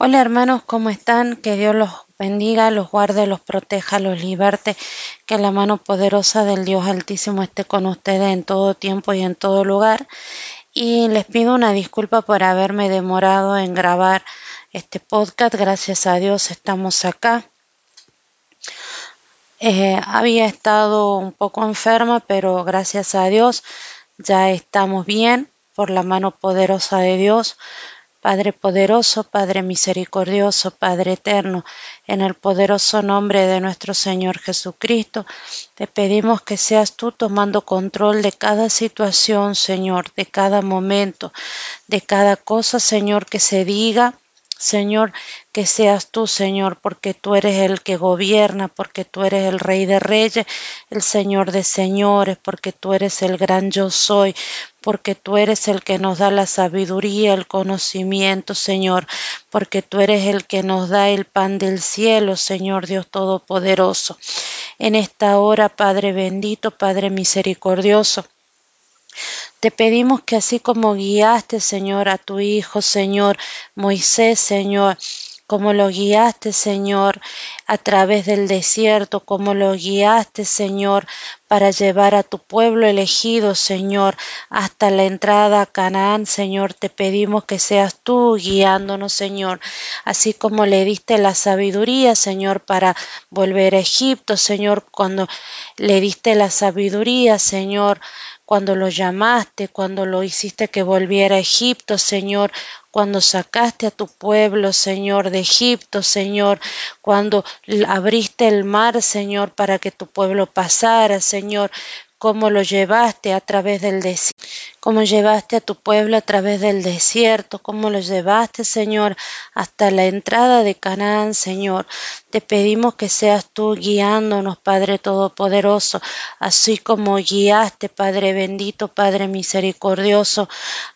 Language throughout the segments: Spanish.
Hola hermanos, ¿cómo están? Que Dios los bendiga, los guarde, los proteja, los liberte, que la mano poderosa del Dios Altísimo esté con ustedes en todo tiempo y en todo lugar. Y les pido una disculpa por haberme demorado en grabar este podcast. Gracias a Dios estamos acá. Eh, había estado un poco enferma, pero gracias a Dios ya estamos bien por la mano poderosa de Dios. Padre poderoso, Padre misericordioso, Padre eterno, en el poderoso nombre de nuestro Señor Jesucristo, te pedimos que seas tú tomando control de cada situación, Señor, de cada momento, de cada cosa, Señor, que se diga, Señor, que seas tú, Señor, porque tú eres el que gobierna, porque tú eres el Rey de Reyes, el Señor de Señores, porque tú eres el gran yo soy, porque tú eres el que nos da la sabiduría, el conocimiento, Señor, porque tú eres el que nos da el pan del cielo, Señor Dios Todopoderoso. En esta hora, Padre bendito, Padre misericordioso, te pedimos que así como guiaste, Señor, a tu Hijo, Señor, Moisés, Señor, como lo guiaste, Señor, a través del desierto, como lo guiaste, Señor, para llevar a tu pueblo elegido, Señor, hasta la entrada a Canaán, Señor, te pedimos que seas tú guiándonos, Señor, así como le diste la sabiduría, Señor, para volver a Egipto, Señor, cuando le diste la sabiduría, Señor, cuando lo llamaste, cuando lo hiciste que volviera a Egipto, Señor, cuando sacaste a tu pueblo, Señor, de Egipto, Señor, cuando abriste el mar, Señor, para que tu pueblo pasara, Señor, cómo lo llevaste a través del desierto, cómo llevaste a tu pueblo a través del desierto, cómo lo llevaste, Señor, hasta la entrada de Canaán, Señor. Te pedimos que seas tú guiándonos, Padre Todopoderoso, así como guiaste, Padre bendito, Padre misericordioso,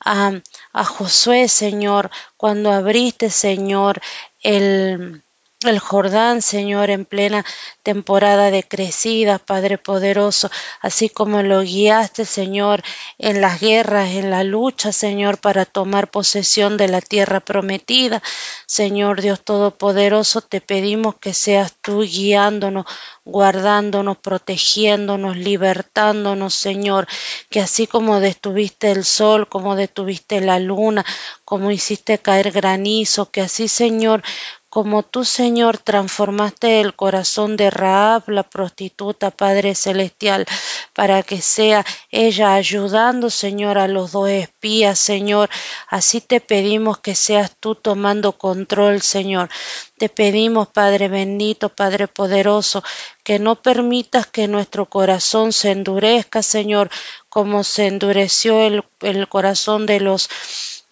a, a Josué, Señor, cuando abriste, Señor, el el Jordán, Señor, en plena temporada de crecidas, Padre poderoso, así como lo guiaste, Señor, en las guerras, en la lucha, Señor, para tomar posesión de la tierra prometida. Señor Dios Todopoderoso, te pedimos que seas tú guiándonos, guardándonos, protegiéndonos, libertándonos, Señor, que así como detuviste el sol, como detuviste la luna, como hiciste caer granizo, que así, Señor, como tú, Señor, transformaste el corazón de Raab, la prostituta, Padre Celestial, para que sea ella ayudando, Señor, a los dos espías, Señor. Así te pedimos que seas tú tomando control, Señor. Te pedimos, Padre bendito, Padre poderoso, que no permitas que nuestro corazón se endurezca, Señor, como se endureció el, el corazón de los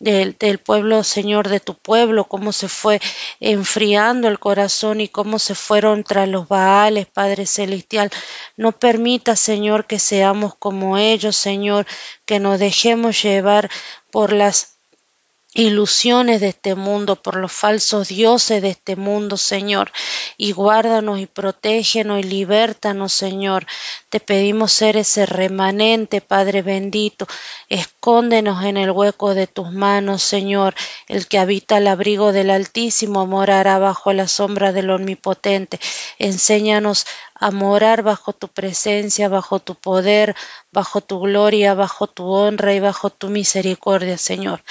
del, del, pueblo, Señor, de tu pueblo, cómo se fue enfriando el corazón y cómo se fueron tras los Baales, Padre Celestial. No permita, Señor, que seamos como ellos, Señor, que nos dejemos llevar por las ilusiones de este mundo, por los falsos dioses de este mundo, Señor, y guárdanos y protégenos y libértanos, Señor. Te pedimos ser ese remanente, Padre bendito. Escóndenos en el hueco de tus manos, Señor. El que habita al abrigo del Altísimo morará bajo la sombra del Omnipotente. Enséñanos a morar bajo tu presencia, bajo tu poder, bajo tu gloria, bajo tu honra y bajo tu misericordia, Señor.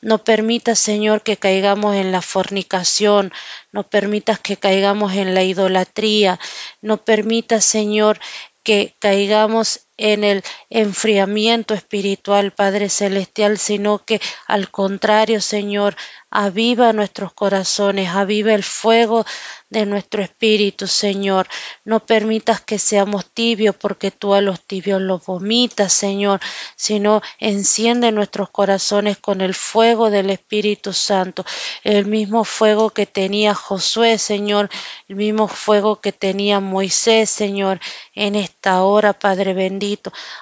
No permitas, Señor, que caigamos en la fornicación, no permitas que caigamos en la idolatría, no permitas, Señor, que caigamos en el enfriamiento espiritual, Padre Celestial, sino que al contrario, Señor, aviva nuestros corazones, aviva el fuego de nuestro espíritu, Señor. No permitas que seamos tibios, porque tú a los tibios los vomitas, Señor, sino enciende nuestros corazones con el fuego del Espíritu Santo, el mismo fuego que tenía Josué, Señor, el mismo fuego que tenía Moisés, Señor, en esta hora, Padre bendito.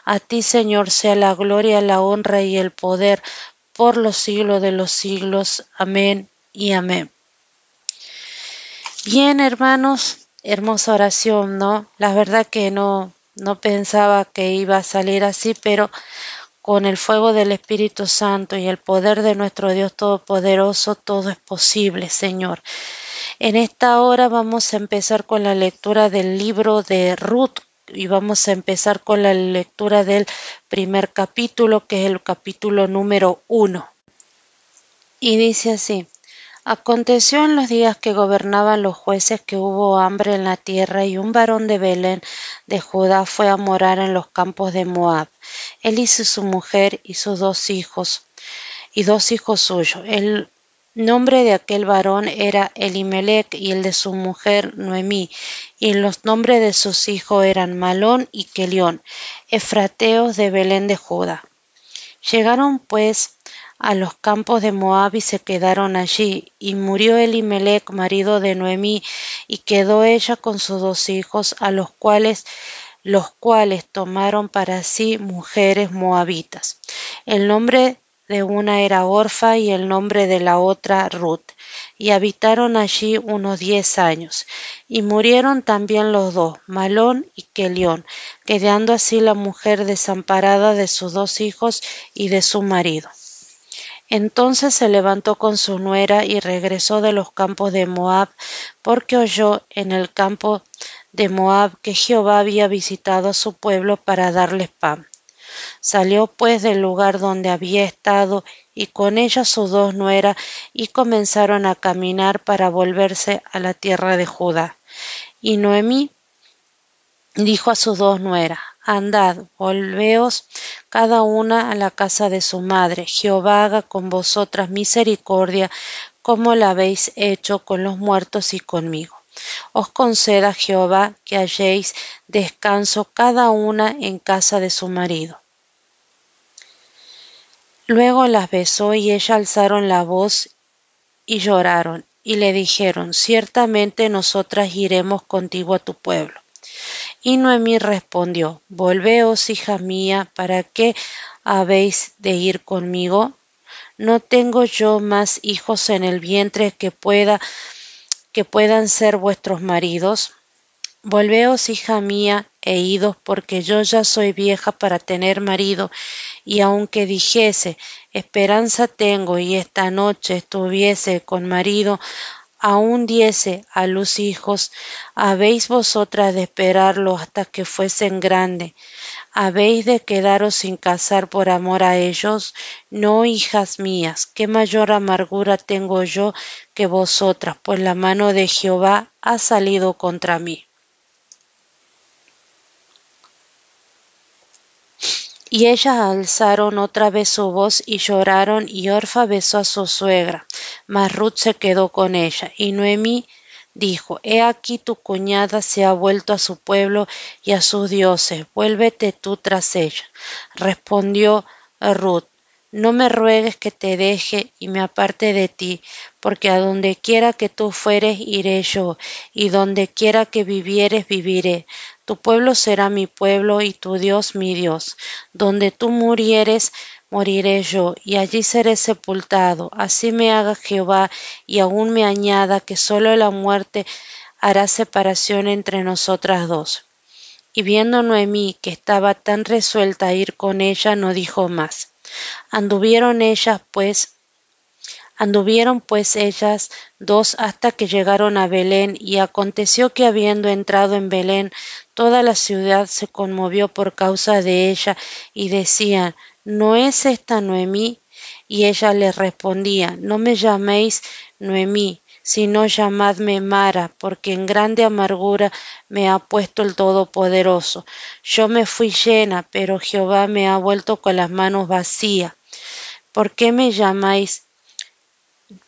A ti, Señor, sea la gloria, la honra y el poder por los siglos de los siglos. Amén y amén. Bien, hermanos, hermosa oración, ¿no? La verdad que no, no pensaba que iba a salir así, pero con el fuego del Espíritu Santo y el poder de nuestro Dios Todopoderoso, todo es posible, Señor. En esta hora vamos a empezar con la lectura del libro de Ruth y vamos a empezar con la lectura del primer capítulo, que es el capítulo número uno. Y dice así. Aconteció en los días que gobernaban los jueces que hubo hambre en la tierra y un varón de Belén de Judá fue a morar en los campos de Moab. Él y su mujer y sus dos hijos y dos hijos suyos. El nombre de aquel varón era Elimelech y el de su mujer Noemí, y los nombres de sus hijos eran Malón y Kelión, efrateos de Belén de Judá. Llegaron pues a los campos de Moab y se quedaron allí. Y murió Elimelech, marido de Noemí, y quedó ella con sus dos hijos, a los cuales los cuales tomaron para sí mujeres moabitas. El nombre de una era Orfa y el nombre de la otra Ruth, y habitaron allí unos diez años. Y murieron también los dos, Malón y Kelión, quedando así la mujer desamparada de sus dos hijos y de su marido. Entonces se levantó con su nuera y regresó de los campos de Moab, porque oyó en el campo de Moab que Jehová había visitado a su pueblo para darles pan. Salió pues del lugar donde había estado y con ella sus dos nueras y comenzaron a caminar para volverse a la tierra de Judá. Y Noemí dijo a sus dos nueras, Andad, volveos cada una a la casa de su madre. Jehová haga con vosotras misericordia, como la habéis hecho con los muertos y conmigo. Os conceda Jehová que halléis descanso cada una en casa de su marido. Luego las besó y ella alzaron la voz y lloraron, y le dijeron, ciertamente nosotras iremos contigo a tu pueblo. Y Noemí respondió, Volveos, hija mía, ¿para qué habéis de ir conmigo? ¿No tengo yo más hijos en el vientre que pueda que puedan ser vuestros maridos? Volveos, hija mía, e idos, porque yo ya soy vieja para tener marido, y aunque dijese, esperanza tengo, y esta noche estuviese con marido, aún diese a luz hijos, habéis vosotras de esperarlo hasta que fuesen grandes. ¿Habéis de quedaros sin casar por amor a ellos? No, hijas mías, qué mayor amargura tengo yo que vosotras, pues la mano de Jehová ha salido contra mí. Y ellas alzaron otra vez su voz y lloraron, y Orfa besó a su suegra, mas Ruth se quedó con ella. Y Noemí dijo, He aquí tu cuñada se ha vuelto a su pueblo y a sus dioses, vuélvete tú tras ella. Respondió Ruth, no me ruegues que te deje y me aparte de ti, porque a donde quiera que tú fueres iré yo, y donde quiera que vivieres viviré. Tu pueblo será mi pueblo y tu Dios mi Dios. Donde tú murieres, moriré yo, y allí seré sepultado. Así me haga Jehová, y aún me añada que sólo la muerte hará separación entre nosotras dos. Y viendo Noemí que estaba tan resuelta a ir con ella, no dijo más. Anduvieron ellas pues Anduvieron pues ellas dos hasta que llegaron a Belén, y aconteció que habiendo entrado en Belén, toda la ciudad se conmovió por causa de ella, y decían, ¿no es esta Noemí? Y ella les respondía, no me llaméis Noemí, sino llamadme Mara, porque en grande amargura me ha puesto el Todopoderoso. Yo me fui llena, pero Jehová me ha vuelto con las manos vacías. ¿Por qué me llamáis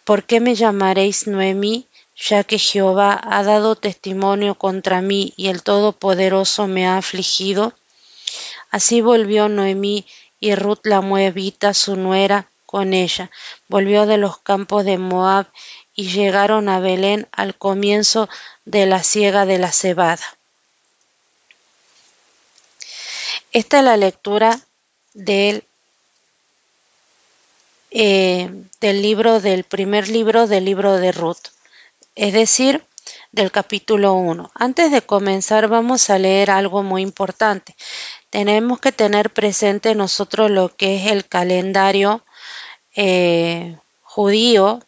¿Por qué me llamaréis Noemí? ya que Jehová ha dado testimonio contra mí y el Todopoderoso me ha afligido. Así volvió Noemí y Ruth la Moabita, su nuera, con ella. Volvió de los campos de Moab y llegaron a Belén al comienzo de la siega de la cebada. Esta es la lectura del eh, del libro del primer libro del libro de Ruth, es decir, del capítulo 1. Antes de comenzar vamos a leer algo muy importante. tenemos que tener presente nosotros lo que es el calendario eh, judío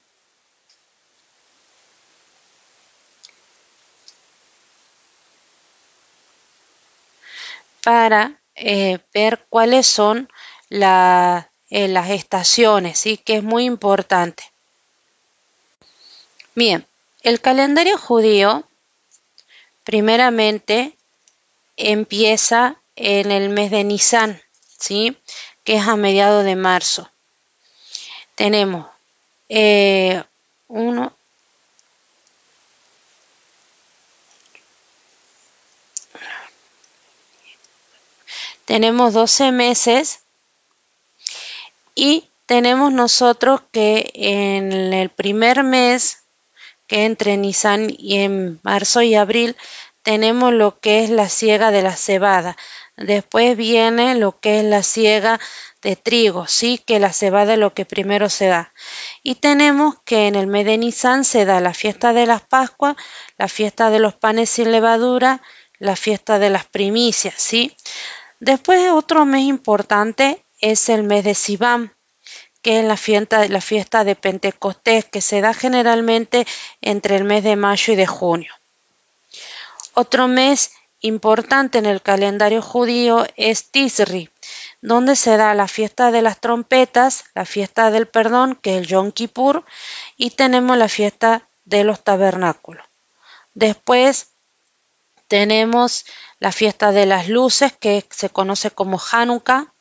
para eh, ver cuáles son eh, las estaciones, ¿sí? que es muy importante. Bien, el calendario judío primeramente empieza en el mes de Nisan, ¿sí? que es a mediados de marzo. Tenemos eh, uno, tenemos 12 meses y tenemos nosotros que en el primer mes, que entre Nisan y en marzo y abril, tenemos lo que es la siega de la cebada. Después viene lo que es la siega de trigo, sí, que la cebada es lo que primero se da. Y tenemos que en el mes de Nisan se da la fiesta de las Pascuas, la fiesta de los panes sin levadura, la fiesta de las primicias, ¿sí? Después otro mes importante es el mes de Sibam, que es la fiesta, la fiesta de Pentecostés, que se da generalmente entre el mes de mayo y de junio. Otro mes importante en el calendario judío es Tisri, donde se da la fiesta de las trompetas, la fiesta del perdón, que es el Yom Kippur, y tenemos la fiesta de los tabernáculos. Después tenemos la fiesta de las luces, que se conoce como Hanukkah,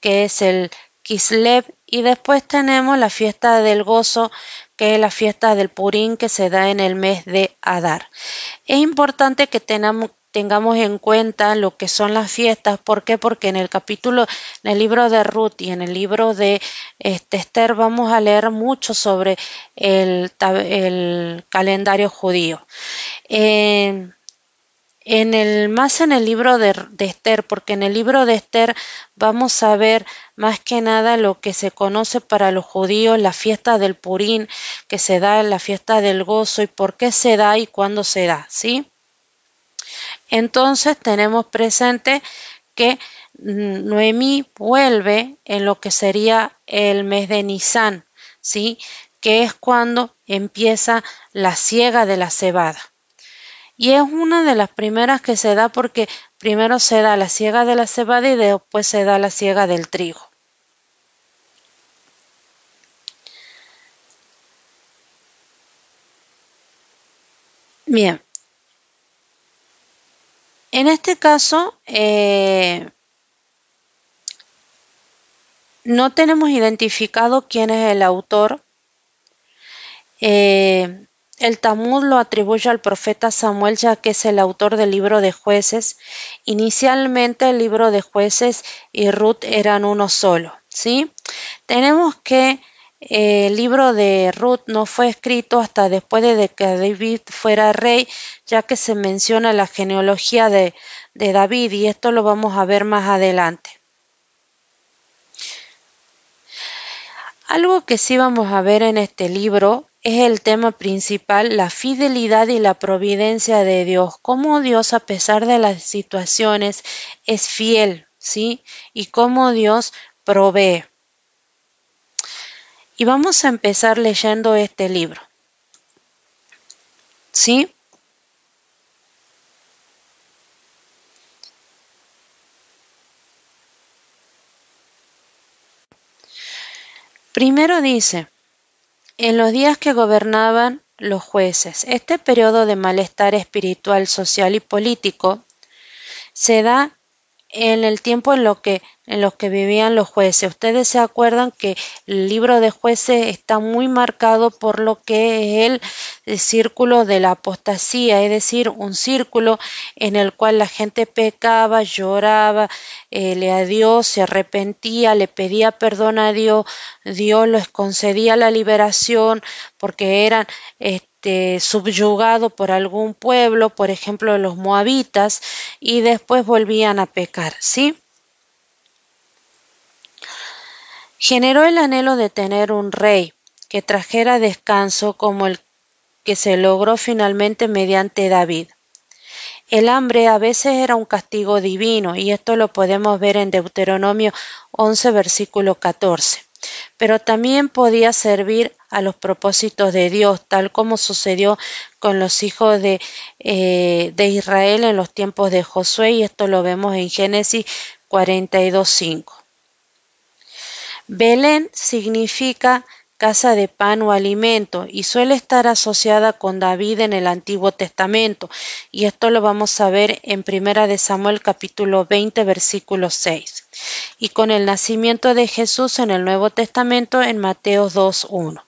que es el Kislev, y después tenemos la fiesta del gozo, que es la fiesta del Purín que se da en el mes de Adar. Es importante que tengamos, en cuenta lo que son las fiestas. ¿Por qué? Porque en el capítulo, en el libro de Ruth y en el libro de este, Esther vamos a leer mucho sobre el, calendario judío. Eh, en el más en el libro de, Esther, porque en el libro de Esther vamos a ver más que nada lo que se conoce para los judíos la fiesta del Purín, que se da en la fiesta del gozo y por qué se da y cuándo se da, ¿sí? Entonces tenemos presente que Noemí vuelve en lo que sería el mes de Nisan, ¿sí? Que es cuando empieza la siega de la cebada y es una de las primeras que se da porque primero se da la siega de la cebada y después se da la siega del trigo. Bien. En este caso, eh, no tenemos identificado quién es el autor. Eh, el Talmud lo atribuye al profeta Samuel ya que es el autor del libro de jueces. Inicialmente el libro de jueces y Ruth eran uno solo. ¿sí? Tenemos que eh, el libro de Ruth no fue escrito hasta después de que David fuera rey, ya que se menciona la genealogía de, de David y esto lo vamos a ver más adelante. Algo que sí vamos a ver en este libro es el tema principal, la fidelidad y la providencia de Dios, cómo Dios a pesar de las situaciones es fiel, ¿sí? Y cómo Dios provee. Y vamos a empezar leyendo este libro. ¿Sí? Primero dice, en los días que gobernaban los jueces. Este periodo de malestar espiritual, social y político se da en el tiempo en lo que en los que vivían los jueces. Ustedes se acuerdan que el libro de jueces está muy marcado por lo que es el, círculo de la apostasía, es decir, un círculo en el cual la gente pecaba, lloraba, eh, le a Dios, se arrepentía, le pedía perdón a Dios, Dios les concedía la liberación porque eran este, subyugados por algún pueblo, por ejemplo los moabitas, y después volvían a pecar, ¿sí? generó el anhelo de tener un rey que trajera descanso como el que se logró finalmente mediante David. El hambre a veces era un castigo divino y esto lo podemos ver en Deuteronomio 11 versículo 14. Pero también podía servir a los propósitos de Dios, tal como sucedió con los hijos de, eh, Israel en los tiempos de Josué y esto lo vemos en Génesis 42.5. Belén significa casa de pan o alimento y suele estar asociada con David en el Antiguo Testamento y esto lo vamos a ver en Primera de Samuel capítulo 20 versículo 6 y con el nacimiento de Jesús en el Nuevo Testamento en Mateo 2.1.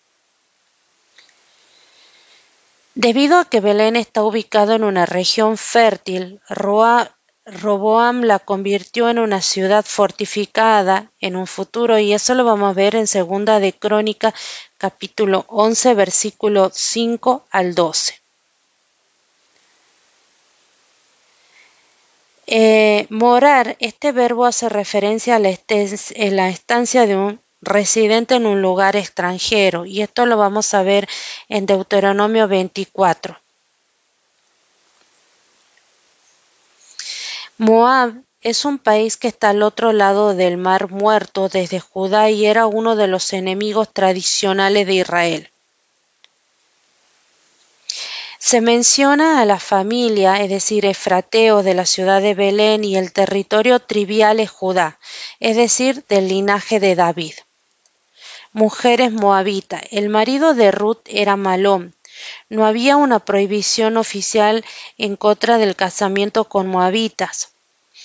Debido a que Belén está ubicado en una región fértil, Roa Roboam la convirtió en una ciudad fortificada en un futuro y eso lo vamos a ver en segunda de Crónica capítulo 11 versículo 5 al 12. Eh, morar, este verbo hace referencia a la, la estancia de un residente en un lugar extranjero y esto lo vamos a ver en Deuteronomio 24. Moab es un país que está al otro lado del Mar Muerto desde Judá y era uno de los enemigos tradicionales de Israel. Se menciona a la familia, es decir, Efrateo de la ciudad de Belén y el territorio trivial es Judá, es decir, del linaje de David. Mujeres moabitas. El marido de Ruth era Malón. No había una prohibición oficial en contra del casamiento con moabitas.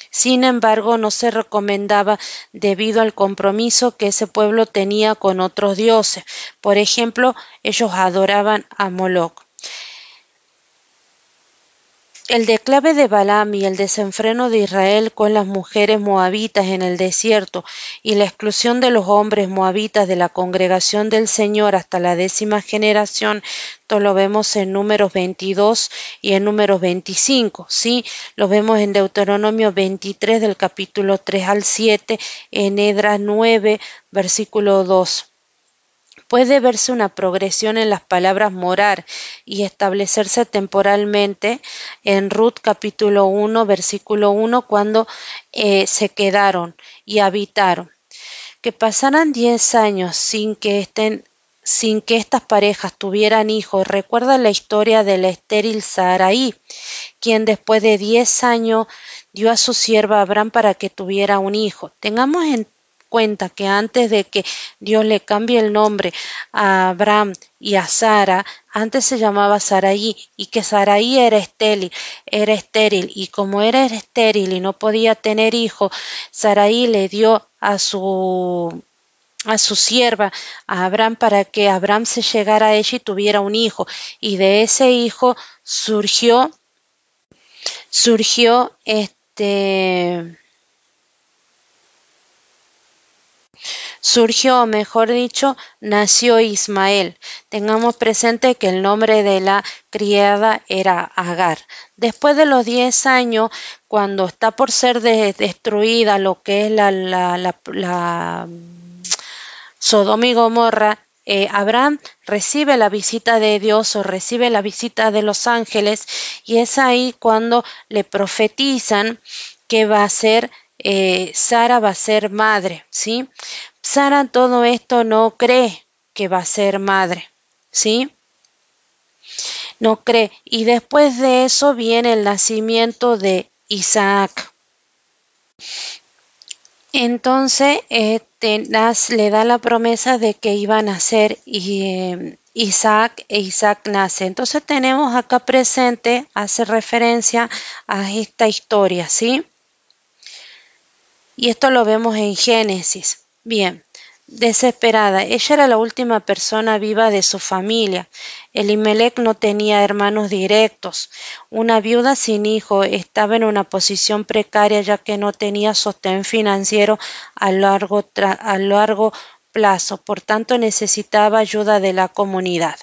Sin embargo, no se recomendaba debido al compromiso que ese pueblo tenía con otros dioses. Por ejemplo, ellos adoraban a Moloch. El declave de Balaam y el desenfreno de Israel con las mujeres moabitas en el desierto y la exclusión de los hombres moabitas de la congregación del Señor hasta la décima generación, esto lo vemos en números 22 y en números 25, ¿sí? Lo vemos en Deuteronomio 23 del capítulo 3 al 7, en Edras 9, versículo 2 puede verse una progresión en las palabras morar y establecerse temporalmente en Ruth capítulo 1 versículo 1 cuando eh, se quedaron y habitaron. Que pasaran 10 años sin que estén sin que estas parejas tuvieran hijos. Recuerda la historia de la estéril Saraí, quien después de 10 años dio a su sierva Abraham para que tuviera un hijo. Tengamos en cuenta que antes de que Dios le cambie el nombre a Abraham y a Sara, antes se llamaba Saraí y que Saraí era estéril, era estéril y como era estéril y no podía tener hijo, Saraí le dio a su a su sierva, a Abraham, para que Abraham se llegara a ella y tuviera un hijo. Y de ese hijo surgió, surgió este, surgió, mejor dicho, nació Ismael. Tengamos presente que el nombre de la criada era Agar. Después de los diez años, cuando está por ser destruida lo que es la, Sodoma y Gomorra, eh, Abraham recibe la visita de Dios o recibe la visita de los ángeles y es ahí cuando le profetizan que va a ser eh, Sara va a ser madre, ¿sí? Sara todo esto no cree que va a ser madre, ¿sí? No cree. Y después de eso viene el nacimiento de Isaac. Entonces este, le da la promesa de que iba a nacer eh, Isaac e Isaac nace. Entonces tenemos acá presente, hace referencia a esta historia, ¿sí? Y esto lo vemos en Génesis. Bien, desesperada. Ella era la última persona viva de su familia. Elimelech no tenía hermanos directos. Una viuda sin hijo estaba en una posición precaria ya que no tenía sostén financiero a largo, a largo plazo. Por tanto, necesitaba ayuda de la comunidad.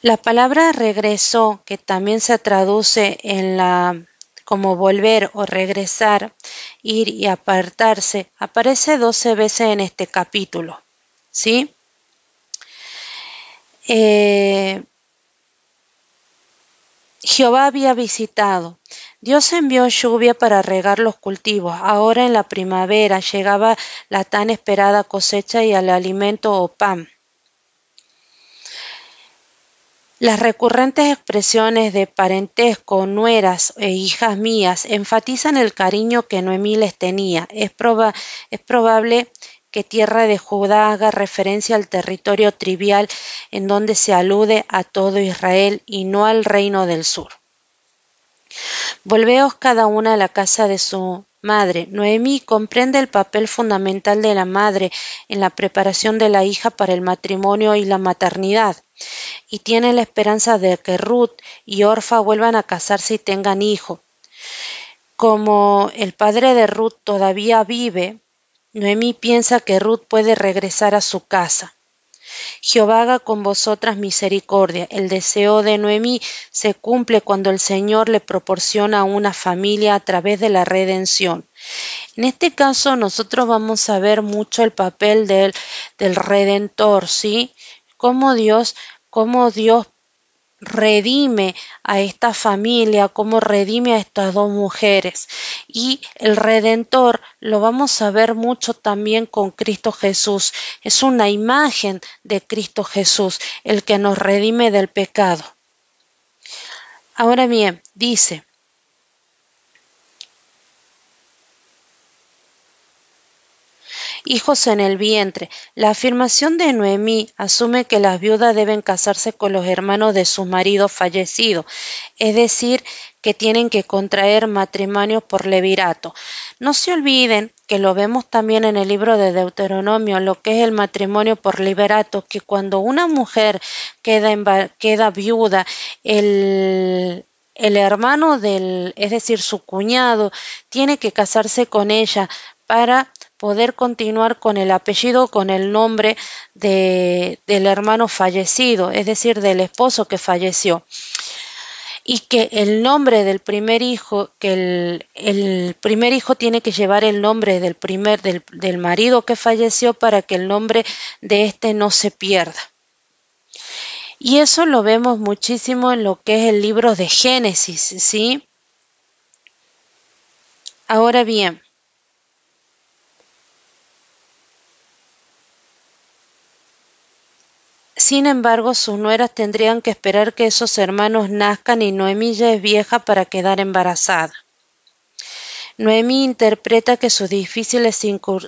La palabra regresó, que también se traduce en la como volver o regresar, ir y apartarse, aparece doce veces en este capítulo. ¿Sí? Eh, Jehová había visitado. Dios envió lluvia para regar los cultivos. Ahora en la primavera llegaba la tan esperada cosecha y el alimento o pan. Las recurrentes expresiones de parentesco, nueras e hijas mías enfatizan el cariño que Noemí les tenía. Es, es probable que tierra de Judá haga referencia al territorio trivial en donde se alude a todo Israel y no al reino del sur. Volveos cada una a la casa de su madre. Noemí comprende el papel fundamental de la madre en la preparación de la hija para el matrimonio y la maternidad, y tiene la esperanza de que Ruth y Orfa vuelvan a casarse y tengan hijo. Como el padre de Ruth todavía vive, Noemí piensa que Ruth puede regresar a su casa. Jehová haga con vosotras misericordia. El deseo de Noemí se cumple cuando el Señor le proporciona una familia a través de la redención. En este caso nosotros vamos a ver mucho el papel del, del redentor, ¿sí? Cómo Dios, cómo Dios redime a esta familia, cómo redime a estas dos mujeres. Y el Redentor lo vamos a ver mucho también con Cristo Jesús. Es una imagen de Cristo Jesús, el que nos redime del pecado. Ahora bien, dice, hijos en el vientre. La afirmación de Noemí asume que las viudas deben casarse con los hermanos de su marido fallecido, es decir, que tienen que contraer matrimonio por levirato. No se olviden que lo vemos también en el libro de Deuteronomio, lo que es el matrimonio por liberato, que cuando una mujer queda, queda viuda, el, el hermano del, es decir, su cuñado, tiene que casarse con ella para poder continuar con el apellido, con el nombre de, del hermano fallecido, es decir, del esposo que falleció. Y que el nombre del primer hijo, que el, primer hijo tiene que llevar el nombre del primer, del, marido que falleció para que el nombre de éste no se pierda. Y eso lo vemos muchísimo en lo que es el libro de Génesis, ¿sí? Ahora bien, Sin embargo, sus nueras tendrían que esperar que esos hermanos nazcan y Noemí ya es vieja para quedar embarazada. Noemí interpreta que sus difíciles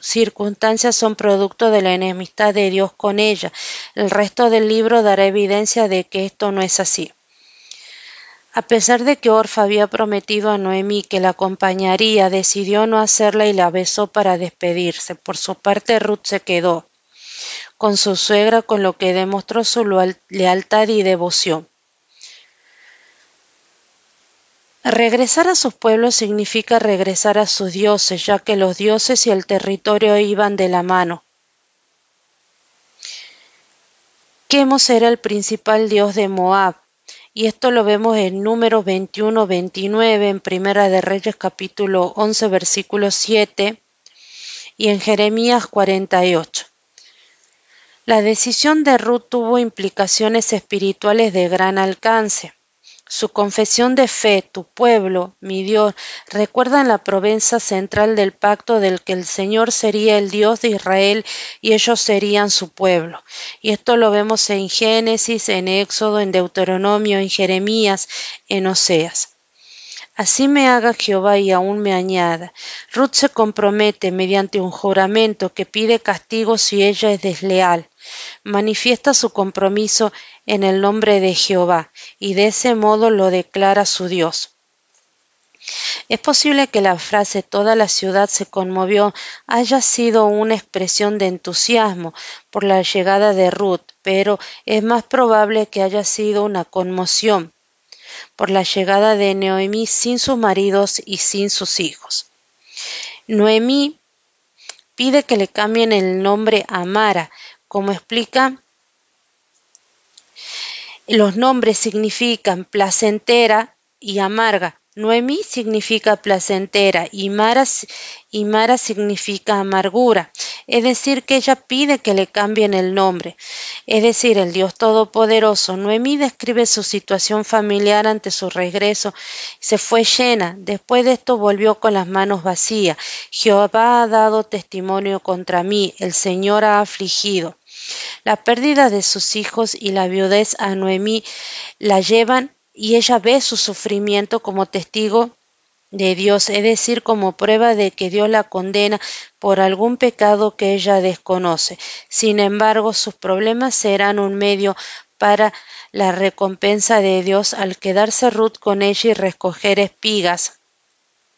circunstancias son producto de la enemistad de Dios con ella. El resto del libro dará evidencia de que esto no es así. A pesar de que Orfa había prometido a Noemí que la acompañaría, decidió no hacerla y la besó para despedirse. Por su parte, Ruth se quedó con su suegra, con lo que demostró su lealtad y devoción. Regresar a sus pueblos significa regresar a sus dioses, ya que los dioses y el territorio iban de la mano. Quemos era el principal dios de Moab, y esto lo vemos en números 21-29, en Primera de Reyes capítulo 11, versículo 7, y en Jeremías 48. La decisión de Ruth tuvo implicaciones espirituales de gran alcance. Su confesión de fe, tu pueblo, mi Dios, recuerdan la promesa central del pacto del que el Señor sería el Dios de Israel y ellos serían su pueblo. Y esto lo vemos en Génesis, en Éxodo, en Deuteronomio, en Jeremías, en Oseas. Así me haga Jehová y aún me añada. Ruth se compromete mediante un juramento que pide castigo si ella es desleal. Manifiesta su compromiso en el nombre de Jehová y de ese modo lo declara su Dios. Es posible que la frase toda la ciudad se conmovió haya sido una expresión de entusiasmo por la llegada de Ruth, pero es más probable que haya sido una conmoción por la llegada de Noemí sin sus maridos y sin sus hijos. Noemí pide que le cambien el nombre a Mara, como explica los nombres significan placentera y amarga. Noemí significa placentera y Mara, y Mara significa amargura. Es decir, que ella pide que le cambien el nombre. Es decir, el Dios Todopoderoso. Noemí describe su situación familiar ante su regreso. Se fue llena. Después de esto volvió con las manos vacías. Jehová ha dado testimonio contra mí. El Señor ha afligido. La pérdida de sus hijos y la viudez a Noemí la llevan y ella ve su sufrimiento como testigo de Dios, es decir, como prueba de que Dios la condena por algún pecado que ella desconoce. Sin embargo, sus problemas serán un medio para la recompensa de Dios al quedarse Ruth con ella y recoger espigas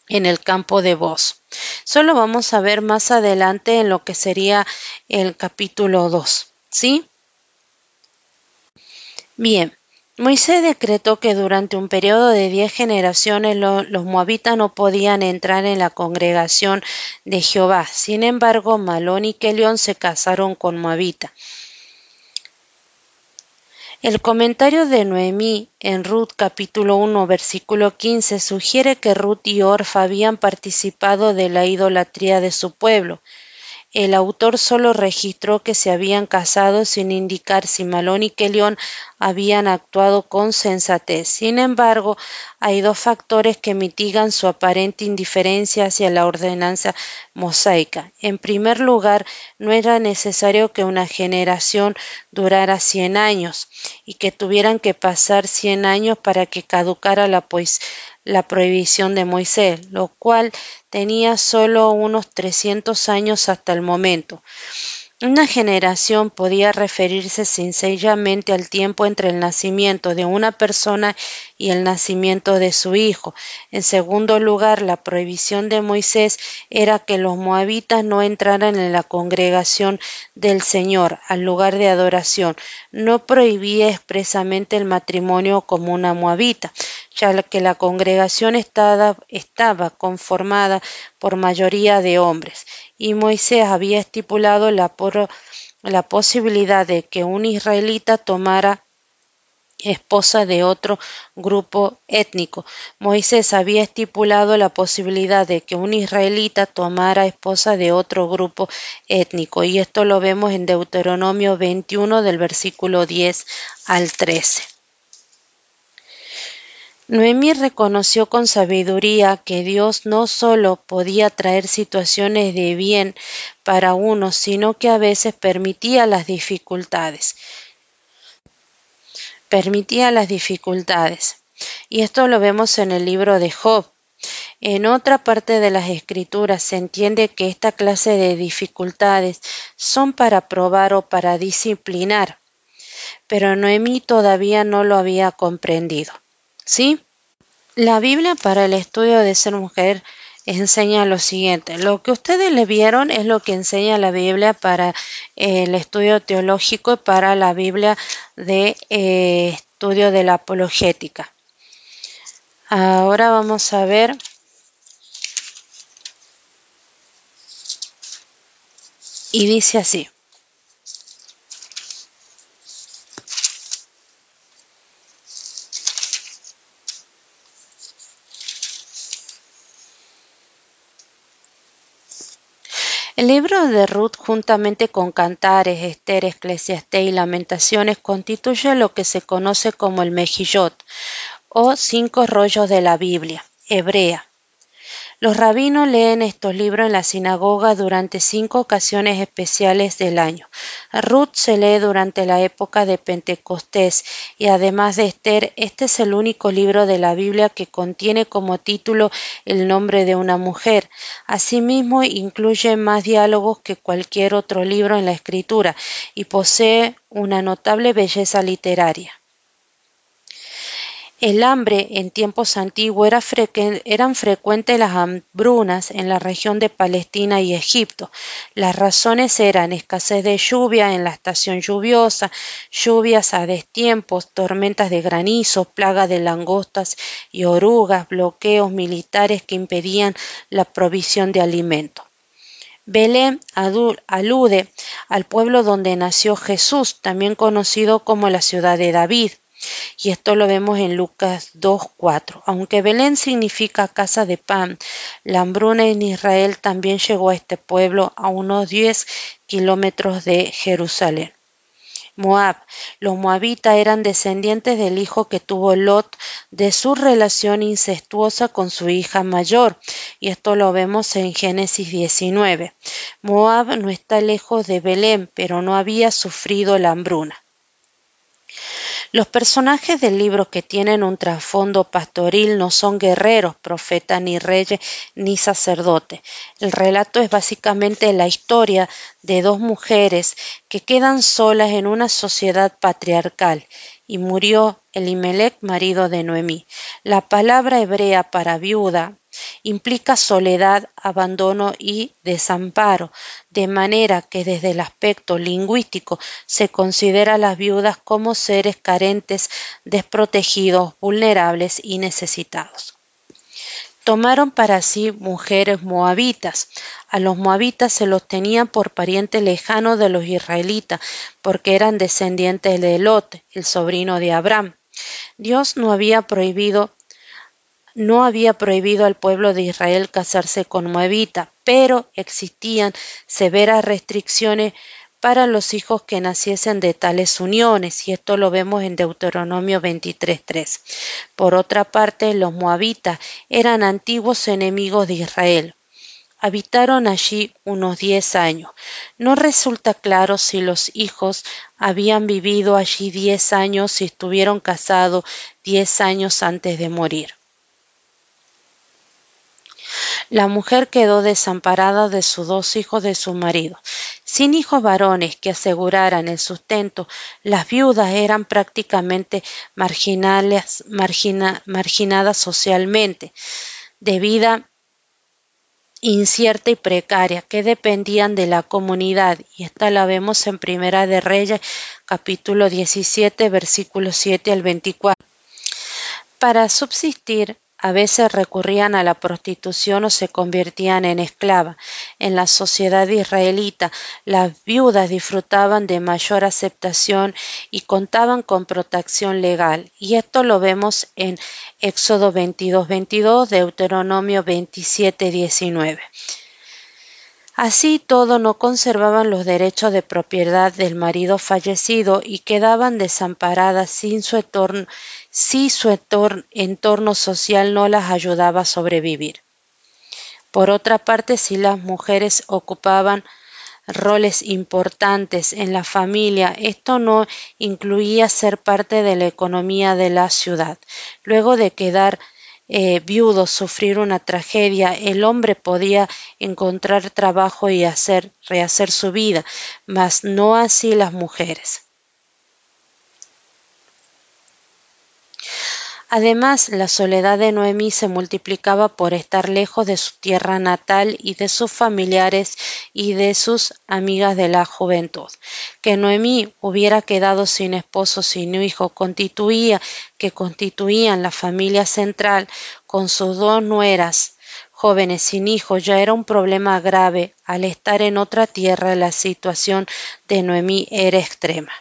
en el campo de voz. Solo vamos a ver más adelante en lo que sería el capítulo 2. ¿Sí? Bien, Moisés decretó que durante un periodo de diez generaciones los moabitas no podían entrar en la congregación de Jehová. Sin embargo, Malón y Kelión se casaron con moabita. El comentario de Noemí en Ruth capítulo 1 versículo 15 sugiere que Ruth y Orfa habían participado de la idolatría de su pueblo. El autor solo registró que se habían casado sin indicar si Malón y Kelión habían actuado con sensatez. Sin embargo, hay dos factores que mitigan su aparente indiferencia hacia la ordenanza mosaica. En primer lugar, no era necesario que una generación durara cien años y que tuvieran que pasar cien años para que caducara la, la prohibición de Moisés, lo cual tenía solo unos 300 años hasta el momento. Una generación podía referirse sencillamente al tiempo entre el nacimiento de una persona y el nacimiento de su hijo. En segundo lugar, la prohibición de Moisés era que los moabitas no entraran en la congregación del Señor, al lugar de adoración. No prohibía expresamente el matrimonio como una moabita, ya que la congregación estaba, conformada por mayoría de hombres y Moisés había estipulado la, la posibilidad de que un israelita tomara esposa de otro grupo étnico. Moisés había estipulado la posibilidad de que un israelita tomara esposa de otro grupo étnico y esto lo vemos en Deuteronomio 21 del versículo 10 al 13. Noemí reconoció con sabiduría que Dios no sólo podía traer situaciones de bien para uno, sino que a veces permitía las dificultades. Permitía las dificultades. Y esto lo vemos en el libro de Job. En otra parte de las escrituras se entiende que esta clase de dificultades son para probar o para disciplinar, pero Noemí todavía no lo había comprendido. ¿Sí? La Biblia para el estudio de ser mujer enseña lo siguiente. Lo que ustedes le vieron es lo que enseña la Biblia para el estudio teológico y para la Biblia de eh, estudio de la apologética. Ahora vamos a ver y dice así. El libro de Ruth, juntamente con Cantares, Esther, Eclesiastés y Lamentaciones, constituye lo que se conoce como el Mejillot, o cinco rollos de la Biblia hebrea. Los rabinos leen estos libros en la sinagoga durante cinco ocasiones especiales del año. Ruth se lee durante la época de Pentecostés y además de Esther, este es el único libro de la Biblia que contiene como título el nombre de una mujer. Asimismo, incluye más diálogos que cualquier otro libro en la escritura y posee una notable belleza literaria. El hambre en tiempos antiguos era eran frecuentes las hambrunas en la región de Palestina y Egipto. Las razones eran escasez de lluvia en la estación lluviosa, lluvias a destiempos, tormentas de granizo, plaga de langostas y orugas, bloqueos militares que impedían la provisión de alimento. Belén alude al pueblo donde nació Jesús, también conocido como la ciudad de David. Y esto lo vemos en Lucas 2.4. Aunque Belén significa casa de pan, la hambruna en Israel también llegó a este pueblo a unos 10 kilómetros de Jerusalén. Moab. Los moabitas eran descendientes del hijo que tuvo Lot de su relación incestuosa con su hija mayor, y esto lo vemos en Génesis 19. Moab no está lejos de Belén, pero no había sufrido la hambruna. Los personajes del libro que tienen un trasfondo pastoril no son guerreros, profetas, ni reyes, ni sacerdotes. El relato es básicamente la historia de dos mujeres que quedan solas en una sociedad patriarcal y murió Elimelech, marido de Noemí. La palabra hebrea para viuda implica soledad, abandono y desamparo, de manera que desde el aspecto lingüístico se considera a las viudas como seres carentes, desprotegidos, vulnerables y necesitados. Tomaron para sí mujeres moabitas. A los moabitas se los tenían por parientes lejanos de los israelitas, porque eran descendientes de Lot, el sobrino de Abraham. Dios no había prohibido no había prohibido al pueblo de Israel casarse con moabita, pero existían severas restricciones para los hijos que naciesen de tales uniones, y esto lo vemos en Deuteronomio 23.3. Por otra parte, los moabitas eran antiguos enemigos de Israel. Habitaron allí unos diez años. No resulta claro si los hijos habían vivido allí diez años y estuvieron casados diez años antes de morir. La mujer quedó desamparada de sus dos hijos de su marido. Sin hijos varones que aseguraran el sustento, las viudas eran prácticamente marginales, marginadas socialmente, de vida incierta y precaria, que dependían de la comunidad, y esta la vemos en Primera de Reyes, capítulo 17, versículos 7 al 24. Para subsistir, a veces recurrían a la prostitución o se convertían en esclavas. En la sociedad israelita, las viudas disfrutaban de mayor aceptación y contaban con protección legal. Y esto lo vemos en Éxodo 22, 22, Deuteronomio 27, 19. Así todo no conservaban los derechos de propiedad del marido fallecido y quedaban desamparadas sin su si su entorno social no las ayudaba a sobrevivir. Por otra parte, si las mujeres ocupaban roles importantes en la familia, esto no incluía ser parte de la economía de la ciudad. Luego de quedar eh, viudo sufrir una tragedia, el hombre podía encontrar trabajo y hacer, rehacer su vida, mas no así las mujeres. Además, la soledad de Noemí se multiplicaba por estar lejos de su tierra natal y de sus familiares y de sus amigas de la juventud. Que Noemí hubiera quedado sin esposo, sin hijo, constituía que constituían la familia central con sus dos nueras jóvenes sin hijos ya era un problema grave. Al estar en otra tierra la situación de Noemí era extrema.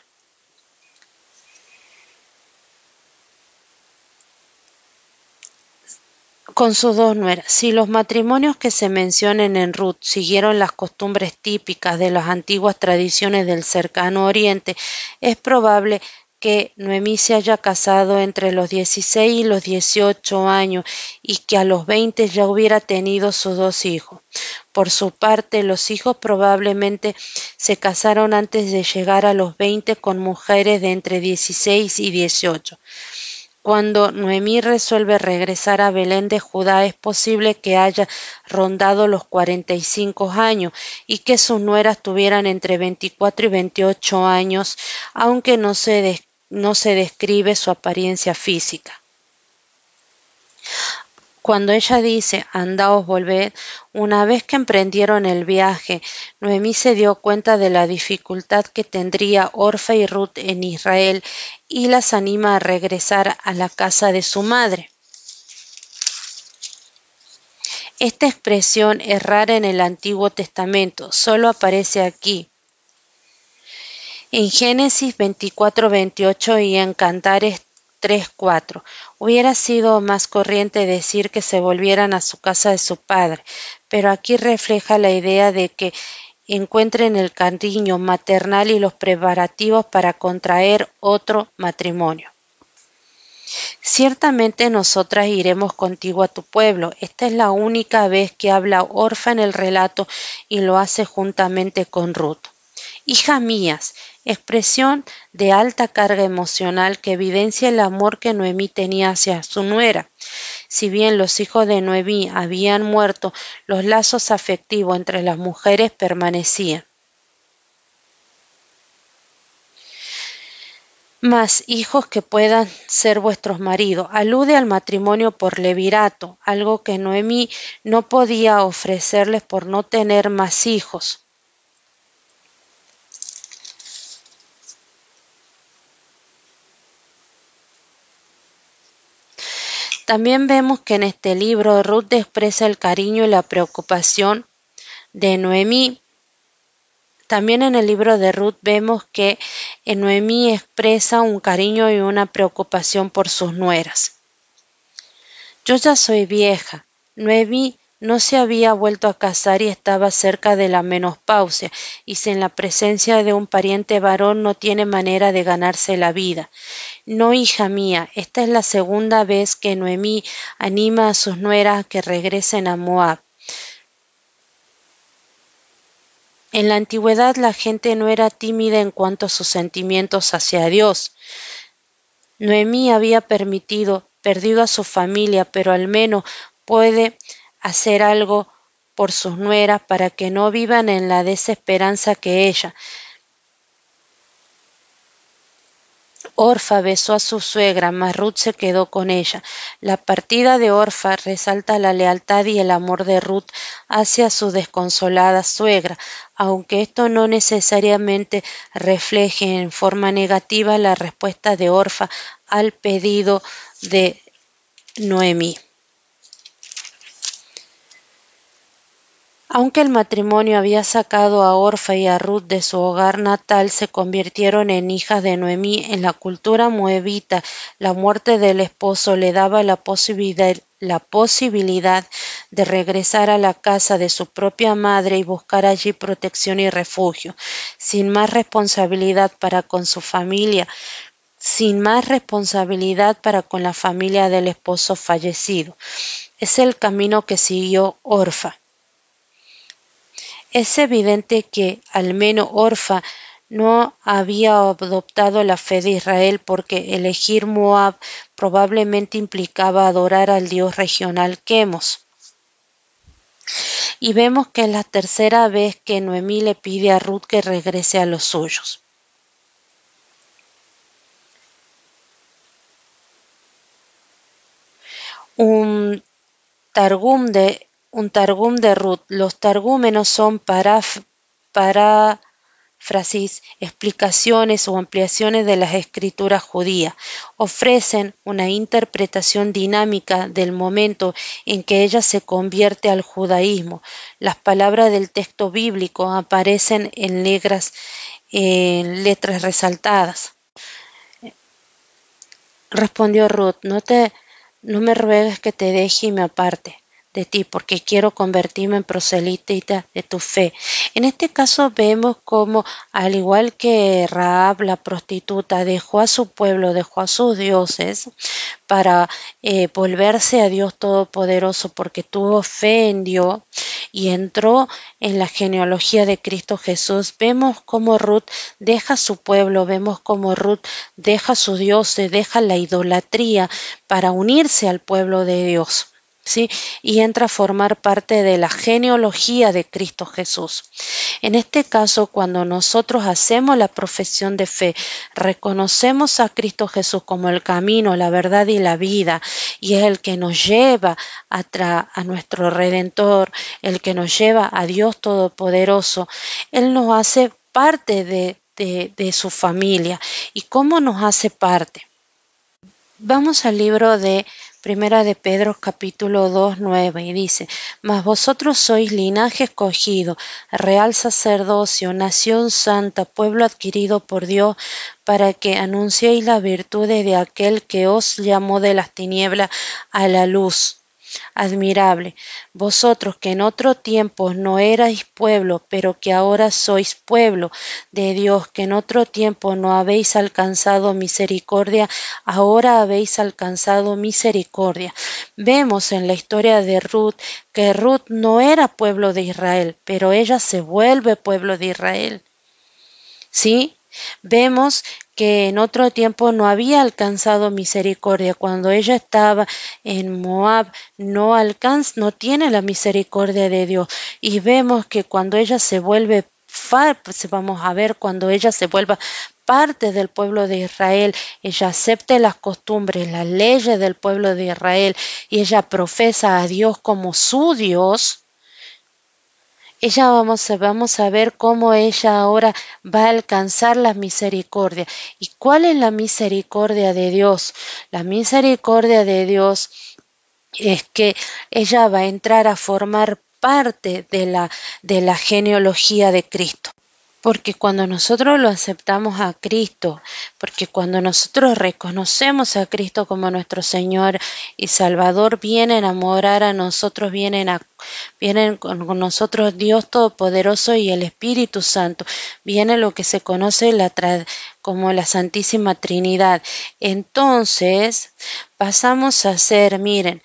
Con sus dos nueras. Si los matrimonios que se mencionan en Ruth siguieron las costumbres típicas de las antiguas tradiciones del cercano oriente, es probable que Noemí se haya casado entre los 16 y los 18 años y que a los 20 ya hubiera tenido sus dos hijos. Por su parte, los hijos probablemente se casaron antes de llegar a los 20 con mujeres de entre 16 y 18. Cuando Noemí resuelve regresar a Belén de Judá, es posible que haya rondado los 45 años y que sus nueras tuvieran entre 24 y 28 años, aunque no se, no se describe su apariencia física. Cuando ella dice, andaos volved, una vez que emprendieron el viaje, Noemí se dio cuenta de la dificultad que tendría Orfa y Ruth en Israel y las anima a regresar a la casa de su madre. Esta expresión es rara en el Antiguo Testamento, solo aparece aquí. En Génesis 24, 28 y en Cantares 3, 4. Hubiera sido más corriente decir que se volvieran a su casa de su padre, pero aquí refleja la idea de que encuentren el cariño maternal y los preparativos para contraer otro matrimonio. Ciertamente nosotras iremos contigo a tu pueblo. Esta es la única vez que habla Orfa en el relato y lo hace juntamente con Ruth. Hijas mías, expresión de alta carga emocional que evidencia el amor que Noemí tenía hacia su nuera. Si bien los hijos de Noemí habían muerto, los lazos afectivos entre las mujeres permanecían. Más hijos que puedan ser vuestros maridos. Alude al matrimonio por levirato, algo que Noemí no podía ofrecerles por no tener más hijos. También vemos que en este libro Ruth expresa el cariño y la preocupación de Noemí. También en el libro de Ruth vemos que Noemí expresa un cariño y una preocupación por sus nueras. Yo ya soy vieja. Noemí no se había vuelto a casar y estaba cerca de la menopausia, y sin la presencia de un pariente varón no tiene manera de ganarse la vida. No, hija mía, esta es la segunda vez que Noemí anima a sus nueras a que regresen a Moab. En la antigüedad la gente no era tímida en cuanto a sus sentimientos hacia Dios. Noemí había permitido, perdido a su familia, pero al menos puede hacer algo por sus nueras para que no vivan en la desesperanza que ella, Orfa besó a su suegra, mas Ruth se quedó con ella. La partida de Orfa resalta la lealtad y el amor de Ruth hacia su desconsolada suegra, aunque esto no necesariamente refleje en forma negativa la respuesta de Orfa al pedido de Noemí. Aunque el matrimonio había sacado a Orfa y a Ruth de su hogar natal, se convirtieron en hijas de Noemí. En la cultura moabita, la muerte del esposo le daba la posibilidad, la posibilidad de regresar a la casa de su propia madre y buscar allí protección y refugio, sin más responsabilidad para con su familia, sin más responsabilidad para con la familia del esposo fallecido. Es el camino que siguió Orfa. Es evidente que al menos Orfa no había adoptado la fe de Israel porque elegir Moab probablemente implicaba adorar al dios regional Quemos. Y vemos que es la tercera vez que Noemí le pide a Ruth que regrese a los suyos. Un Targum de un targum de Ruth. Los targúmenos son paráfrasis, explicaciones o ampliaciones de las escrituras judías. Ofrecen una interpretación dinámica del momento en que ella se convierte al judaísmo. Las palabras del texto bíblico aparecen en, letras, en letras resaltadas. Respondió Ruth, no, te, no me ruegues que te deje y me aparte de ti, porque quiero convertirme en proselita de tu fe. En este caso vemos como, al igual que Raab, la prostituta, dejó a su pueblo, dejó a sus dioses para eh, volverse a Dios Todopoderoso, porque tuvo fe en Dios y entró en la genealogía de Cristo Jesús. Vemos como Ruth deja su pueblo, vemos como Ruth deja su dioses, deja la idolatría para unirse al pueblo de Dios. ¿Sí? y entra a formar parte de la genealogía de Cristo Jesús. En este caso, cuando nosotros hacemos la profesión de fe, reconocemos a Cristo Jesús como el camino, la verdad y la vida, y es el que nos lleva a, a nuestro Redentor, el que nos lleva a Dios Todopoderoso, Él nos hace parte de, de su familia. ¿Y cómo nos hace parte? Vamos al libro de Primera de Pedro capítulo 2, 9 y dice, Mas vosotros sois linaje escogido, real sacerdocio, nación santa, pueblo adquirido por Dios, para que anunciéis la virtudes de aquel que os llamó de las tinieblas a la luz admirable, vosotros que en otro tiempo no erais pueblo, pero que ahora sois pueblo de Dios, que en otro tiempo no habéis alcanzado misericordia, ahora habéis alcanzado misericordia. Vemos en la historia de Ruth que Ruth no era pueblo de Israel, pero ella se vuelve pueblo de Israel. ¿Sí? Vemos que en otro tiempo no había alcanzado misericordia. Cuando ella estaba en Moab, no alcanza, no tiene la misericordia de Dios. Y vemos que cuando ella se vuelve pues vamos a ver cuando ella se vuelva parte del pueblo de Israel, ella acepte las costumbres, las leyes del pueblo de Israel y ella profesa a Dios como su Dios, ella vamos a, vamos a ver cómo ella ahora va a alcanzar la misericordia. ¿Y cuál es la misericordia de Dios? La misericordia de Dios es que ella va a entrar a formar parte de la, de la genealogía de Cristo. Porque cuando nosotros lo aceptamos a Cristo, porque cuando nosotros reconocemos a Cristo como nuestro Señor y Salvador, viene a enamorar a nosotros, vienen, vienen con nosotros Dios Todopoderoso y el Espíritu Santo. Viene lo que se conoce la como la Santísima Trinidad. Entonces pasamos a ser, miren,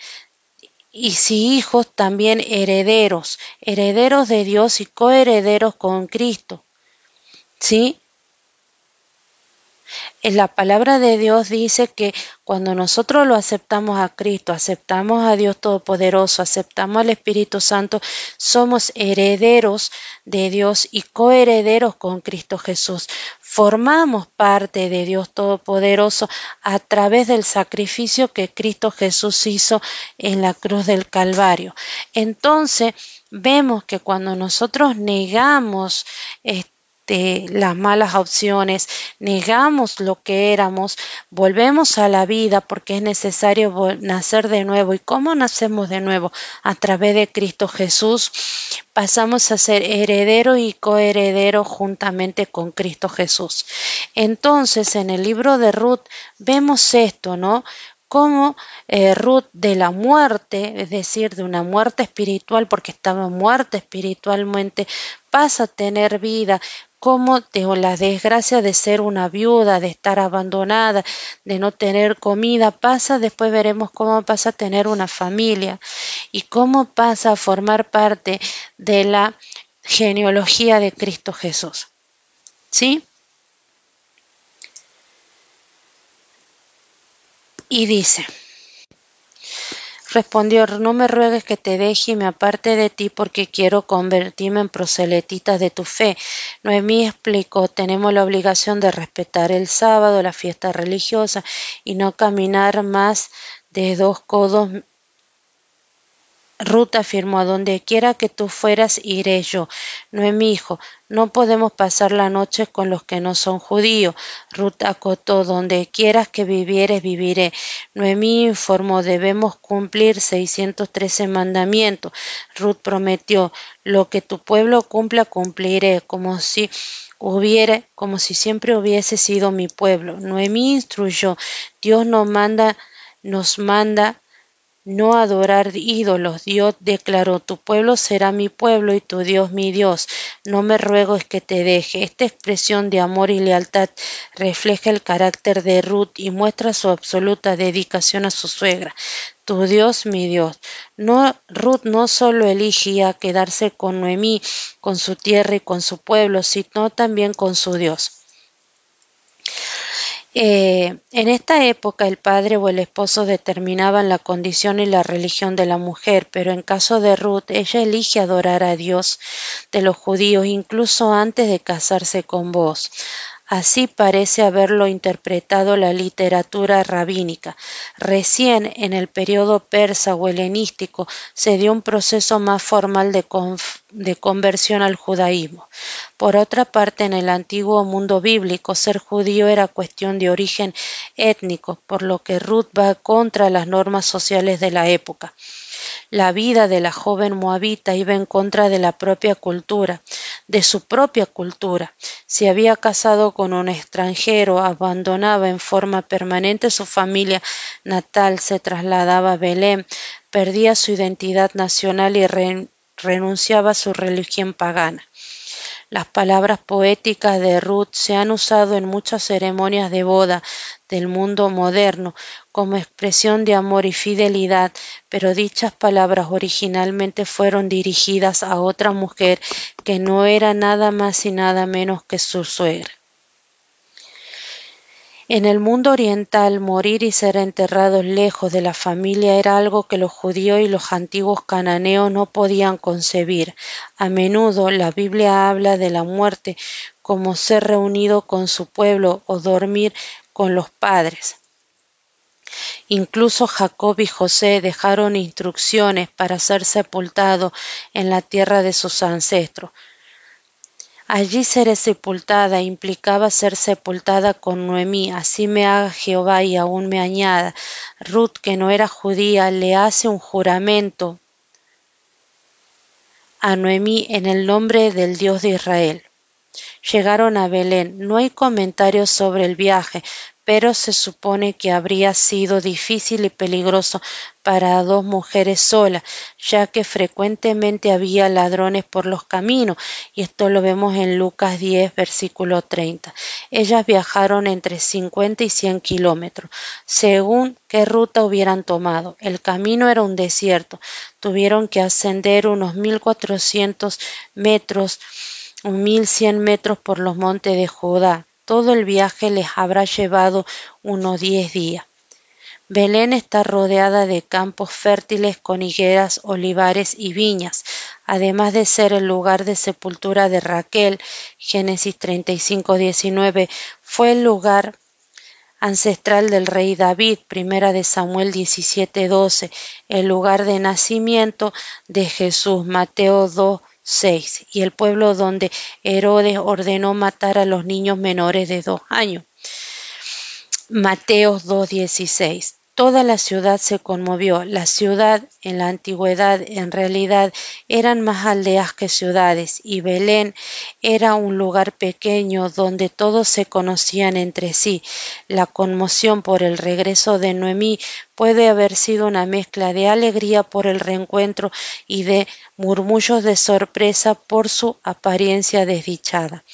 y si hijos también herederos, herederos de Dios y coherederos con Cristo. ¿Sí? La palabra de Dios dice que cuando nosotros lo aceptamos a Cristo, aceptamos a Dios Todopoderoso, aceptamos al Espíritu Santo, somos herederos de Dios y coherederos con Cristo Jesús. Formamos parte de Dios Todopoderoso a través del sacrificio que Cristo Jesús hizo en la cruz del Calvario. Entonces, vemos que cuando nosotros negamos este, las malas opciones, negamos lo que éramos, volvemos a la vida porque es necesario nacer de nuevo. ¿Y cómo nacemos de nuevo? A través de Cristo Jesús pasamos a ser heredero y coheredero juntamente con Cristo Jesús. Entonces, en el libro de Ruth vemos esto, ¿no? Como eh, Ruth de la muerte, es decir, de una muerte espiritual, porque estaba muerta espiritualmente, pasa a tener vida, como de la desgracia de ser una viuda, de estar abandonada, de no tener comida, pasa, después veremos cómo pasa a tener una familia y cómo pasa a formar parte de la genealogía de Cristo Jesús. ¿Sí? Y dice, Respondió, no me ruegues que te deje y me aparte de ti porque quiero convertirme en proseletita de tu fe. Noemí explicó, tenemos la obligación de respetar el sábado, la fiesta religiosa, y no caminar más de dos codos Ruth afirmó, a donde quiera que tú fueras, iré yo. No es mi hijo, no podemos pasar la noche con los que no son judíos. Ruth acotó, donde quieras que vivieres, viviré. Noemí informó, debemos cumplir 613 mandamientos. Ruth prometió, lo que tu pueblo cumpla, cumpliré, como si hubiera, como si siempre hubiese sido mi pueblo. Noemí instruyó, Dios nos manda, nos manda no adorar ídolos. Dios declaró, tu pueblo será mi pueblo y tu Dios mi Dios. No me ruego es que te deje. Esta expresión de amor y lealtad refleja el carácter de Ruth y muestra su absoluta dedicación a su suegra. Tu Dios mi Dios. No, Ruth no solo eligía quedarse con Noemí, con su tierra y con su pueblo, sino también con su Dios. Eh, en esta época el padre o el esposo determinaban la condición y la religión de la mujer, pero en caso de Ruth, ella elige adorar a Dios de los judíos incluso antes de casarse con vos. Así parece haberlo interpretado la literatura rabínica. Recién en el periodo persa o helenístico se dio un proceso más formal de, de, conversión al judaísmo. Por otra parte, en el antiguo mundo bíblico, ser judío era cuestión de origen étnico, por lo que Ruth va contra las normas sociales de la época. La vida de la joven moabita iba en contra de la propia cultura, de su propia cultura. Si había casado con un extranjero, abandonaba en forma permanente su familia natal, se trasladaba a Belén, perdía su identidad nacional y renunciaba a su religión pagana. Las palabras poéticas de Ruth se han usado en muchas ceremonias de boda del mundo moderno como expresión de amor y fidelidad, pero dichas palabras originalmente fueron dirigidas a otra mujer que no era nada más y nada menos que su suegra. En el mundo oriental, morir y ser enterrados lejos de la familia era algo que los judíos y los antiguos cananeos no podían concebir. A menudo la Biblia habla de la muerte como ser reunido con su pueblo o dormir con los padres. Incluso Jacob y José dejaron instrucciones para ser sepultados en la tierra de sus ancestros. Allí seré sepultada implicaba ser sepultada con Noemí, así me haga Jehová y aún me añada. Ruth, que no era judía, le hace un juramento a Noemí en el nombre del Dios de Israel. Llegaron a Belén. No hay comentarios sobre el viaje, pero se supone que habría sido difícil y peligroso para dos mujeres solas, ya que frecuentemente había ladrones por los caminos, y esto lo vemos en Lucas 10, versículo 30. Ellas viajaron entre 50 y 100 kilómetros, según qué ruta hubieran tomado. El camino era un desierto, tuvieron que ascender unos 1400 metros, 1100 metros por los montes de Judá, todo el viaje les habrá llevado unos diez días. Belén está rodeada de campos fértiles con higueras, olivares y viñas, además de ser el lugar de sepultura de Raquel, Génesis 35, 19, fue el lugar ancestral del rey David, primera de Samuel 17, 12, el lugar de nacimiento de Jesús, Mateo 2, 6 y el pueblo donde Herodes ordenó matar a los niños menores de dos años. Mateos 2.16. Toda la ciudad se conmovió. La ciudad en la antigüedad en realidad eran más aldeas que ciudades y Belén era un lugar pequeño donde todos se conocían entre sí. La conmoción por el regreso de Noemí puede haber sido una mezcla de alegría por el reencuentro y de murmullos de sorpresa por su apariencia desdichada.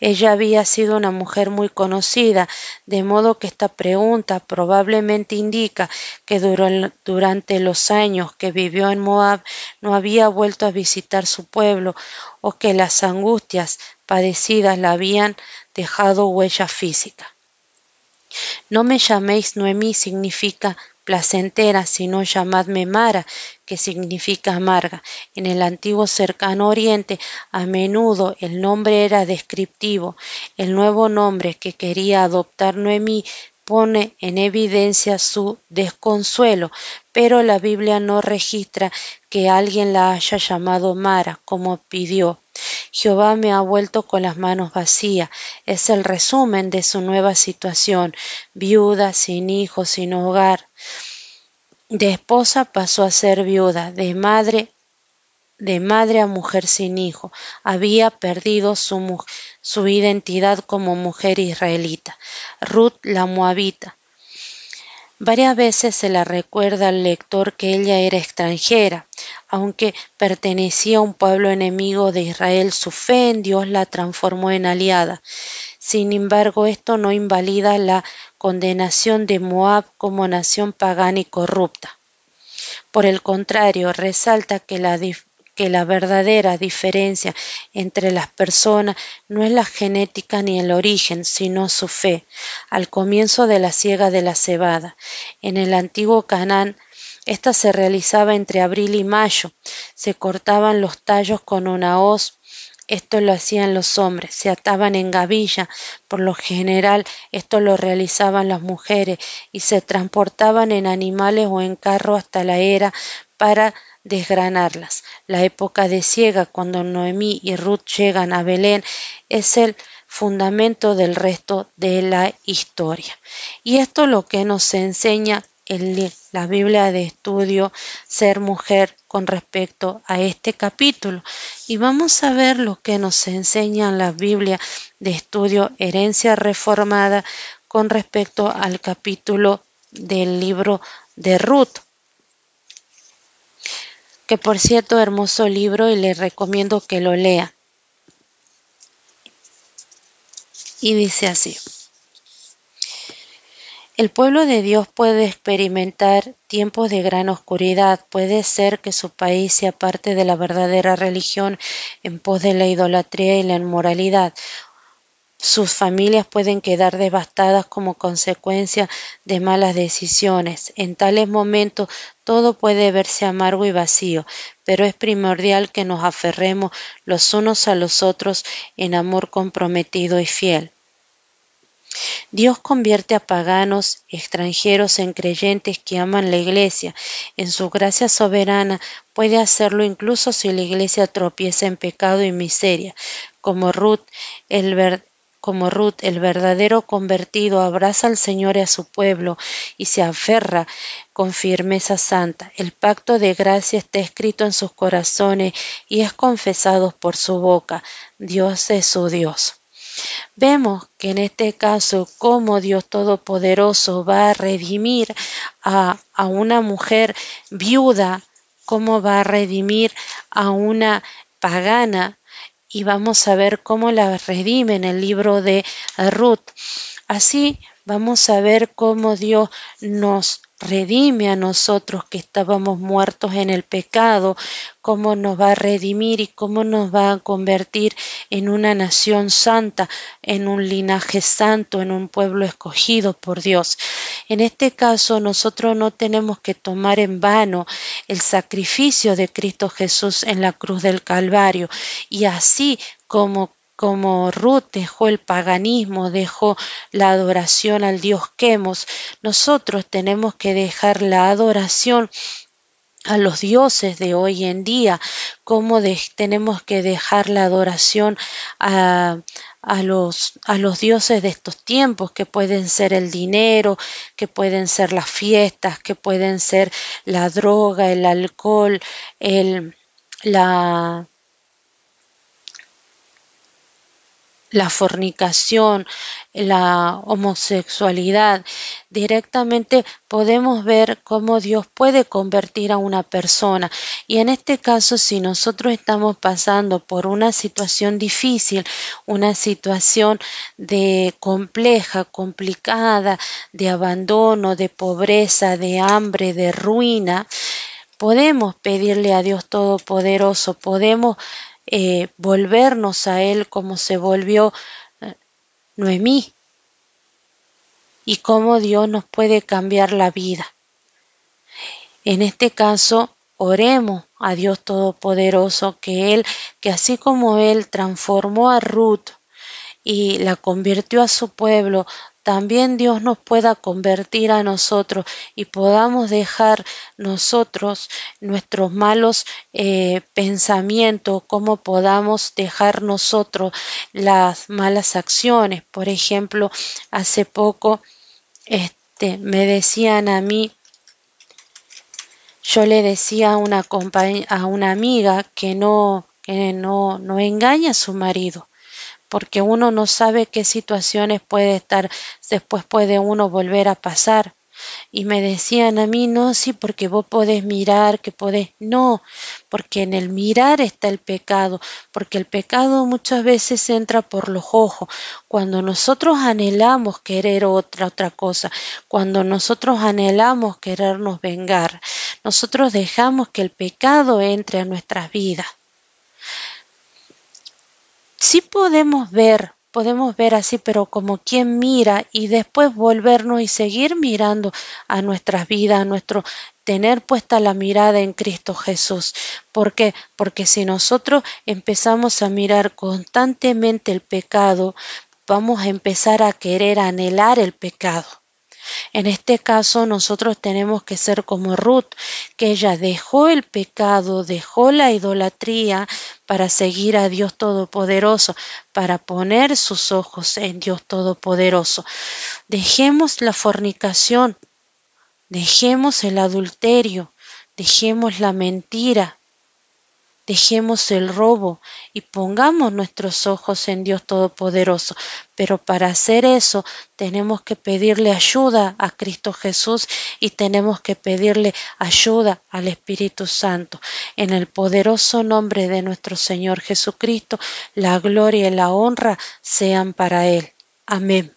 Ella había sido una mujer muy conocida, de modo que esta pregunta probablemente indica que durante los años que vivió en Moab no había vuelto a visitar su pueblo o que las angustias padecidas la habían dejado huella física. No me llaméis Noemí significa placentera, sino llamadme Mara, que significa amarga. En el antiguo cercano oriente a menudo el nombre era descriptivo. El nuevo nombre que quería adoptar Noemí pone en evidencia su desconsuelo, pero la Biblia no registra que alguien la haya llamado Mara, como pidió. Jehová me ha vuelto con las manos vacías. Es el resumen de su nueva situación, viuda, sin hijos, sin hogar. De esposa pasó a ser viuda, de madre de madre a mujer sin hijo, había perdido su, su identidad como mujer israelita. Ruth la moabita. Varias veces se la recuerda al lector que ella era extranjera, aunque pertenecía a un pueblo enemigo de Israel, su fe en Dios la transformó en aliada. Sin embargo, esto no invalida la condenación de Moab como nación pagana y corrupta. Por el contrario, resalta que la, que la verdadera diferencia entre las personas no es la genética ni el origen, sino su fe. Al comienzo de la siega de la cebada, en el antiguo Canaán, esta se realizaba entre abril y mayo. Se cortaban los tallos con una hoz esto lo hacían los hombres, se ataban en gavilla, por lo general esto lo realizaban las mujeres y se transportaban en animales o en carro hasta la era para desgranarlas. La época de ciega, cuando Noemí y Ruth llegan a Belén, es el fundamento del resto de la historia. Y esto es lo que nos enseña en la Biblia de estudio Ser Mujer con respecto a este capítulo. Y vamos a ver lo que nos enseña la Biblia de estudio Herencia Reformada con respecto al capítulo del libro de Ruth. Que por cierto, hermoso libro y le recomiendo que lo lea. Y dice así. El pueblo de Dios puede experimentar tiempos de gran oscuridad. Puede ser que su país sea parte de la verdadera religión en pos de la idolatría y la inmoralidad. Sus familias pueden quedar devastadas como consecuencia de malas decisiones. En tales momentos todo puede verse amargo y vacío, pero es primordial que nos aferremos los unos a los otros en amor comprometido y fiel. Dios convierte a paganos, extranjeros en creyentes que aman la Iglesia. En su gracia soberana puede hacerlo incluso si la Iglesia tropieza en pecado y miseria. Como Ruth, el, como Ruth, el verdadero convertido abraza al Señor y a su pueblo y se aferra con firmeza santa. El pacto de gracia está escrito en sus corazones y es confesado por su boca. Dios es su Dios. Vemos que en este caso como Dios Todopoderoso va a redimir a, a una mujer viuda, cómo va a redimir a una pagana y vamos a ver cómo la redime en el libro de Ruth. Así vamos a ver cómo Dios nos redime a nosotros que estábamos muertos en el pecado, cómo nos va a redimir y cómo nos va a convertir en una nación santa, en un linaje santo, en un pueblo escogido por Dios. En este caso nosotros no tenemos que tomar en vano el sacrificio de Cristo Jesús en la cruz del Calvario y así como como Ruth dejó el paganismo, dejó la adoración al Dios Quemos, nosotros tenemos que dejar la adoración a los dioses de hoy en día, como tenemos que dejar la adoración a, a, los, a los dioses de estos tiempos, que pueden ser el dinero, que pueden ser las fiestas, que pueden ser la droga, el alcohol, el, la, la fornicación, la homosexualidad, directamente podemos ver cómo Dios puede convertir a una persona. Y en este caso, si nosotros estamos pasando por una situación difícil, una situación de compleja, complicada, de abandono, de pobreza, de hambre, de ruina, podemos pedirle a Dios Todopoderoso, podemos eh, volvernos a Él como se volvió eh, Noemí y cómo Dios nos puede cambiar la vida. En este caso, oremos a Dios Todopoderoso que Él, que así como Él transformó a Ruth y la convirtió a su pueblo, también Dios nos pueda convertir a nosotros y podamos dejar nosotros nuestros malos eh, pensamientos, como podamos dejar nosotros las malas acciones. Por ejemplo, hace poco este, me decían a mí, yo le decía a una, a una amiga que no, que no, no engaña a su marido porque uno no sabe qué situaciones puede estar, después puede uno volver a pasar. Y me decían a mí, no, sí, porque vos podés mirar, que podés, no, porque en el mirar está el pecado, porque el pecado muchas veces entra por los ojos. Cuando nosotros anhelamos querer otra, otra cosa, cuando nosotros anhelamos querernos vengar, nosotros dejamos que el pecado entre a nuestras vidas sí podemos ver podemos ver así, pero como quien mira y después volvernos y seguir mirando a nuestras vidas, a nuestro tener puesta la mirada en Cristo Jesús. ¿Por qué? Porque si nosotros empezamos a mirar constantemente el pecado, vamos a empezar a querer anhelar el pecado. En este caso nosotros tenemos que ser como Ruth, que ella dejó el pecado, dejó la idolatría para seguir a Dios Todopoderoso, para poner sus ojos en Dios Todopoderoso. Dejemos la fornicación, dejemos el adulterio, dejemos la mentira, dejemos el robo y pongamos nuestros ojos en Dios Todopoderoso. Pero para hacer eso tenemos que pedirle ayuda a Cristo Jesús y tenemos que pedirle ayuda al Espíritu Santo. En el poderoso nombre de nuestro Señor Jesucristo, la gloria y la honra sean para Él. Amén.